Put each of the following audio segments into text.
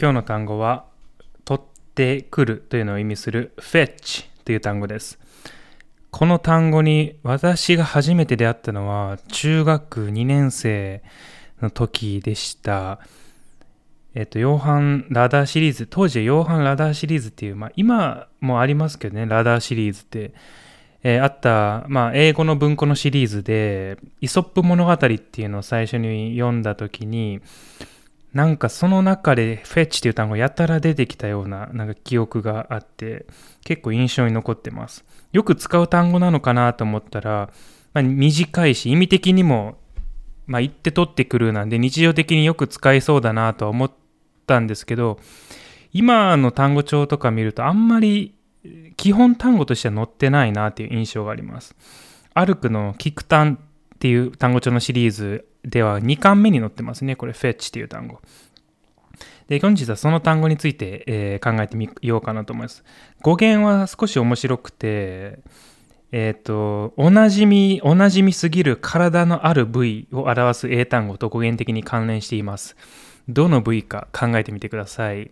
今日の単語は、取ってくるというのを意味する fetch という単語です。この単語に私が初めて出会ったのは中学2年生の時でした。えっと、ヨーハン・ラダーシリーズ、当時はヨーハン・ラダーシリーズっていう、まあ今もありますけどね、ラダーシリーズって。えーあった、まあ、英語の文庫のシリーズで、イソップ物語っていうのを最初に読んだ時に、なんかその中でフェッチっていう単語やたら出てきたようななんか記憶があって結構印象に残ってます。よく使う単語なのかなと思ったら、まあ、短いし意味的にも、まあ、言って取ってくるなんで日常的によく使いそうだなとは思ったんですけど今の単語帳とか見るとあんまり基本単語としては載ってないなっていう印象があります。アルクのキクタンっていう単語帳のシリーズでは2巻目に載ってますね。これ、フェッチっていう単語。で、本日はその単語について、えー考えてみようかなと思います。語源は少し面白くて、えっ、と、おなじみ、おなじみすぎる体のある部位を表す英単語と語源的に関連しています。どの部位か考えてみてください。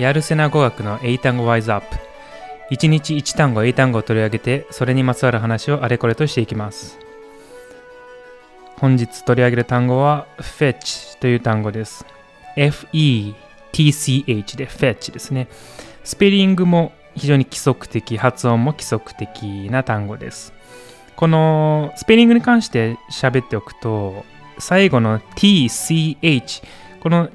やるせな語学の英単語ワイズアップ。一日一単語英単語を取り上げて、それにまつわる話をあれこれとしていきます。本日取り上げる単語は fetch という単語です。f-e-t-c-h で fetch ですね。スペリングも非常に規則的、発音も規則的な単語です。このスペリングに関して喋っておくと、最後の t-c-h、この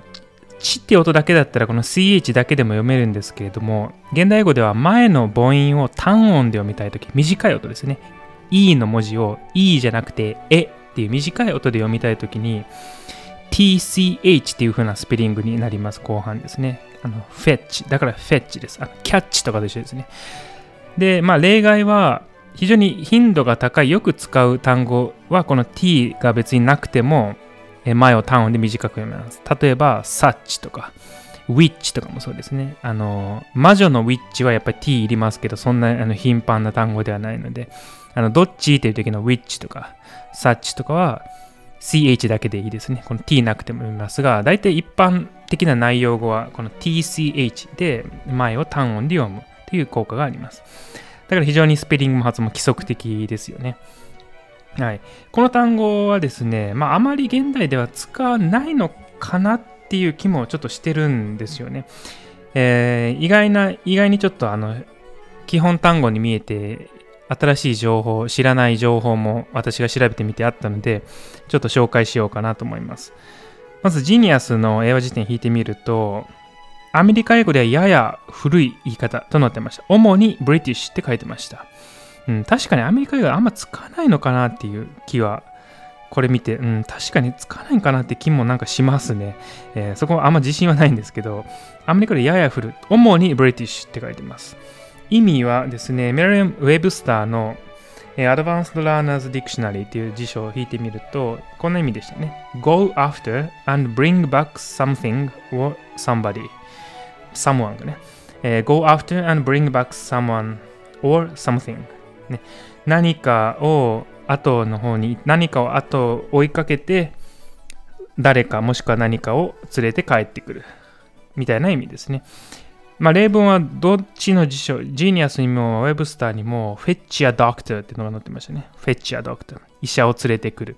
ちって音だけだったらこの CH だけでも読めるんですけれども現代語では前の母音を単音で読みたいとき短い音ですね。E の文字を E じゃなくてえっていう短い音で読みたいときに TCH っていう風なスペリングになります後半ですね。あのフェッチだからフェッチです。あのキャッチとかと一緒ですね。でまあ例外は非常に頻度が高いよく使う単語はこの T が別になくても前を単音で短く読めます。例えば、サッチとか、ウィッチとかもそうですね。あの、魔女のウィッチはやっぱり t いりますけど、そんなあの頻繁な単語ではないので、あの、どっちっていう時のウィッチとか、サッチとかは ch だけでいいですね。この t なくても読みますが、大体一般的な内容語はこの tch で前を単音で読むという効果があります。だから非常にスペリングも発音も規則的ですよね。はい、この単語はですね、まあ、あまり現代では使わないのかなっていう気もちょっとしてるんですよね。えー意外な、意外にちょっとあの、基本単語に見えて、新しい情報、知らない情報も私が調べてみてあったので、ちょっと紹介しようかなと思います。まず、ジニアスの英和辞典引いてみると、アメリカ英語ではやや古い言い方となってました。主にブリティッシュって書いてました。うん、確かにアメリカ以外あんま使わないのかなっていう気は、これ見て、うん、確かに使わないかなって気もなんかしますね。えーそこはあんま自信はないんですけど、アメリカでやや古い、主にブリティッシュって書いてます。意味はですね、メリアム・ウェブスターの、えー Advanced Learners Dictionary っていう辞書を引いてみると、こんな意味でしたね。Go after and bring back something or somebody. someone がね。え Go after and bring back someone or something. ね、何かを後の方に何かを後追いかけて誰かもしくは何かを連れて帰ってくるみたいな意味ですね。まあ、例文はどっちの辞書、ジーニアスにもウェブスターにもフェッチアドクターっていうのが載ってましたね。フェッチアドクター。医者を連れてくる。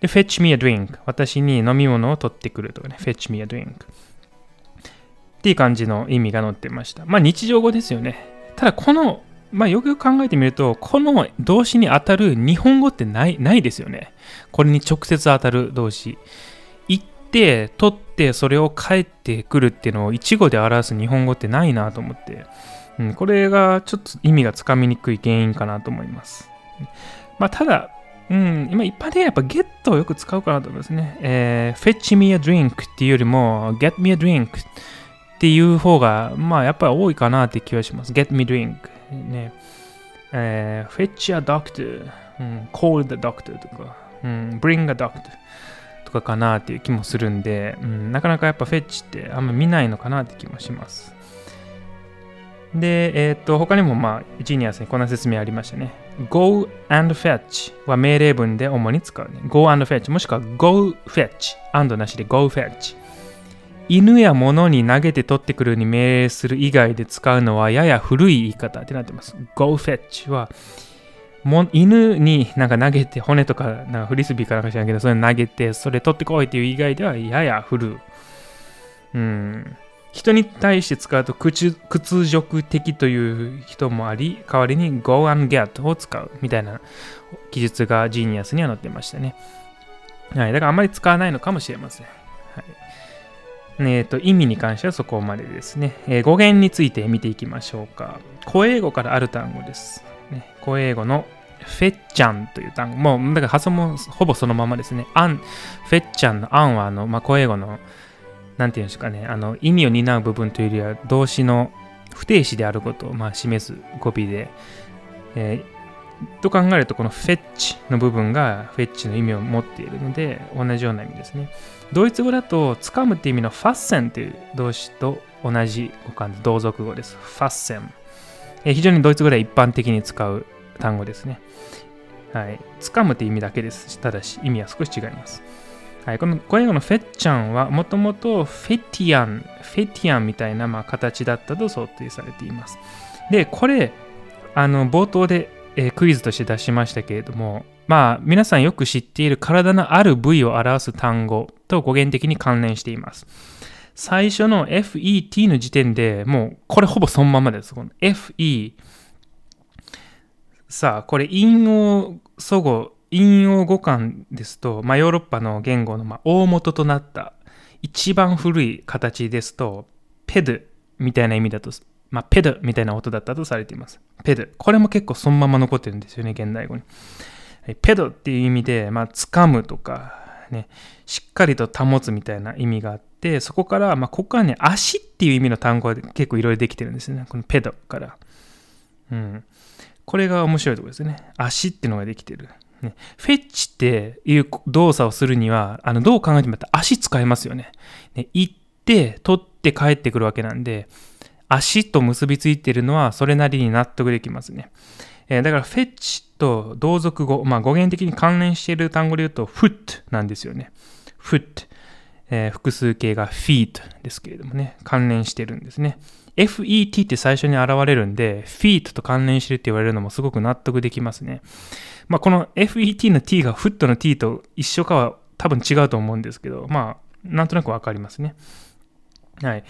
で、fetch me a drink。私に飲み物を取ってくるとかね。fetch me a drink。っていう感じの意味が載ってました。まあ日常語ですよね。ただこのまあ、よくよく考えてみると、この動詞に当たる日本語ってないないですよね。これに直接当たる動詞。行って、取って、それを帰ってくるっていうのを一語で表す日本語ってないなと思って、うん、これがちょっと意味がつかみにくい原因かなと思います。まあ、ただ、うん、今一般的にはやっぱゲットをよく使うかなと思いますね。えー、fetch me a drink っていうよりも get me a drink っていう方が、まあやっぱり多いかなって気がします。get me drink。ね。えー、fetch a doctor、うん、call the doctor とか、うん、bring a doctor とかかなっていう気もするんで、うん、なかなかやっぱフェッチってあんま見ないのかなって気もします。で、えっ、と、他にもまあ、ジニアスにこんな説明ありましたね。go and fetch は命令文で主に使うね。go and fetch もしくは go fetch and なしで go fetch 犬や物に投げて取ってくるに命令する以外で使うのはやや古い言い方ってなってます。go fetch はも犬になんか投げて骨とかなんかフリスビーかなんか知らんけどそれ投げてそれ取ってこいっていう以外ではやや古い。うん。人に対して使うと屈辱的という人もあり、代わりに go and get を使うみたいな記述がジーニアスには載ってましたね。はい。だからあんまり使わないのかもしれません。えーと、意味に関してはそこまでですね、えー、語源について見ていきましょうか。古英語からある単語です。ね、古英語のフェッチャンという単語。もう、だから発音もほぼそのままですね。アン、フェッチャンのアンはあの、まあ、古英語のなんていうんですかね、あの意味を担う部分というよりは動詞の不定詞であることをまあ示す語尾で、えー、と考えるとこのフェッチの部分がフェッチの意味を持っているので同じような意味ですね。ドイツ語だと掴むって意味のファッセンという動詞と同じ語感で同族語です。ファッセン。え、非常にドイツ語では一般的に使う単語ですね。はい。掴むって意味だけです。ただし意味は少し違います。はい、この声のフェッチャンはもともとフェティアン、フェティアンみたいなまあ形だったと想定されています。で、これ、あの冒頭で、えー、クイズとして出しましたけれども、まあ皆さんよく知っている体のある部位を表す単語と語源的に関連しています。最初の FET の時点でもうこれほぼそのままです。この FE さあ、これ、陰陽祖語引用語感ですと、まあ、ヨーロッパの言語のま大元となった一番古い形ですと、ペドみたいな意味だと、まあ、ペドみたいな音だったとされています。ペド。これも結構そのまま残ってるんですよね、現代語に。ペドっていう意味で、まあ、掴むとか、ね、しっかりと保つみたいな意味があって、そこから、まあ、ここからね、足っていう意味の単語が結構いろいろできてるんですね。このペドから。うん。これが面白いところですね。足っていうのができてる。ね、フェッチっていう動作をするには、あの、どう考えても足使えますよね。ね行って、取って帰ってくるわけなんで、足と結びついているのはそれなりに納得できますね。えー、だからフェッチと同族語、まあ語源的に関連している単語で言うと、フットなんですよね。フット。えー、複数形が feet ですけれどもね、関連してるんですね。FET って最初に現れるんで、feet と関連してるって言われるのもすごく納得できますね。まあ、この FET の T がフットの T と一緒かは多分違うと思うんですけど、まあ、なんとなくわかりますね。はい。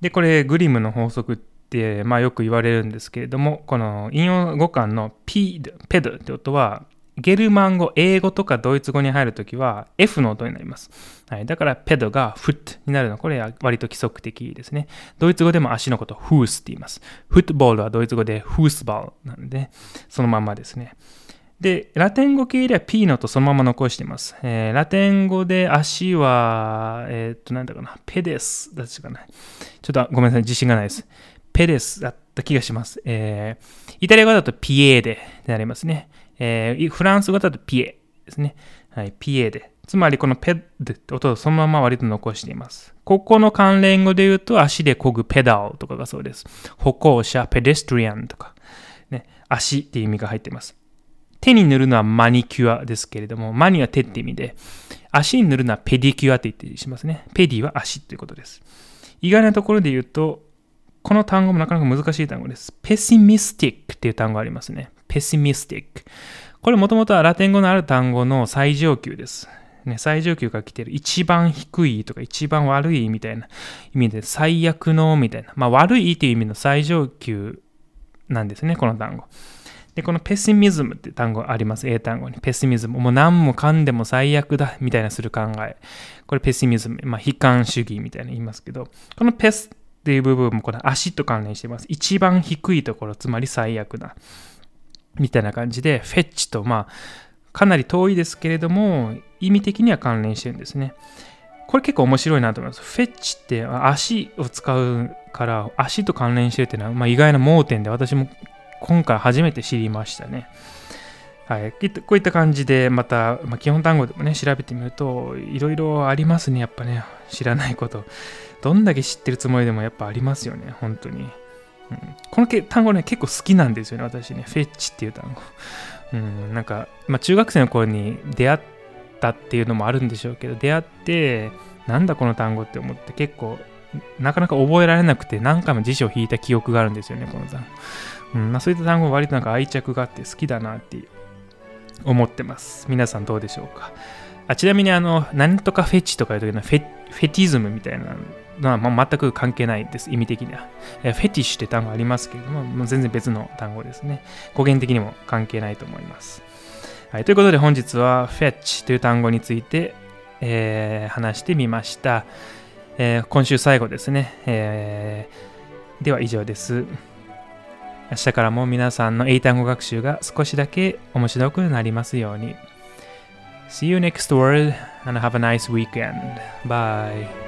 で、これ、グリムの法則って、まあ、よく言われるんですけれども、この引用語感の P、ペドって音は、ゲルマン語、英語とかドイツ語に入るときは F の音になります。はい、だからペドがフットになるのこれは割と規則的ですね。ドイツ語でも足のことフースって言います。フットボールはドイツ語でフースバールなんで、そのままですね。で、ラテン語系では P の音そのまま残しています。えー、ラテン語で足は、えー、っと、なんだかな、ペデスだったかな。ちょっとごめんなさい、自信がないです。ペデスだった気がします。えー、イタリア語だとピエーデになりますね。えー、フランス語だとピエですね。はい、ピエーデ。つまりこのペッって音をそのまま割と残しています。ここの関連語で言うと足で漕ぐペダルとかがそうです。歩行者、ペデストリアンとか、ね、足っていう意味が入っています。手に塗るのはマニキュアですけれども、マニは手って意味で、足に塗るのはペディキュアって言ってしますね。ペディは足ということです。意外なところで言うと、この単語もなかなか難しい単語です。ペシミスティックっていう単語がありますね。ペシミスティック。これもともとはラテン語のある単語の最上級です。ね、最上級から来てる一番低いとか一番悪いみたいな意味で最悪のみたいな。まあ悪いっていう意味の最上級なんですね、この単語。で、このペシミズムって単語あります？英単語に。ペシミズム。もう何もかんでも最悪だみたいなする考え。これペシミズム。まあ悲観主義みたいな言いますけど、このペスっていう部分もこの足と関連しています。一番低いところ、つまり最悪だ。みたいな感じで、フェッチと、まあ、かなり遠いですけれども、意味的には関連してるんですね。これ結構面白いなと思います。フェッチって足を使うから、足と関連してるっていうのは、まあ、意外な盲点で私も今回初めて知りましたね。はい、こういった感じでまた、まあ、基本単語でもね調べてみるといろいろありますねやっぱね。知らないこと。どんだけ知ってるつもりでもやっぱありますよね。本当に、うん、この単語ね結構好きなんですよね私ね。フェッチっていう単語、うん、なんか、まあ、中学生の頃に出会ったっていうのもあるんでしょうけど出会ってなんだこの単語って思って結構なかなか覚えられなくて何回も辞書を引いた記憶があるんですよねこの単語、うんまあ、そういった単語は割となんか愛着があって好きだなって思ってます。皆さんどうでしょうか？あちなみに、あの、なんとかフェチとかいう時のフェフェティズムみたいなのは、まあ、全く関係ないです、意味的には。フェティッシュって単語ありますけれども、もう全然別の単語ですね。語源的にも関係ないと思います。はい、ということで本日はフェッチという単語について、えー、話してみました、えー、今週最後ですね。えー、では以上です。明日からも皆さんの英単語学習が少しだけ面白くなりますように。See you next word and have a nice weekend. Bye.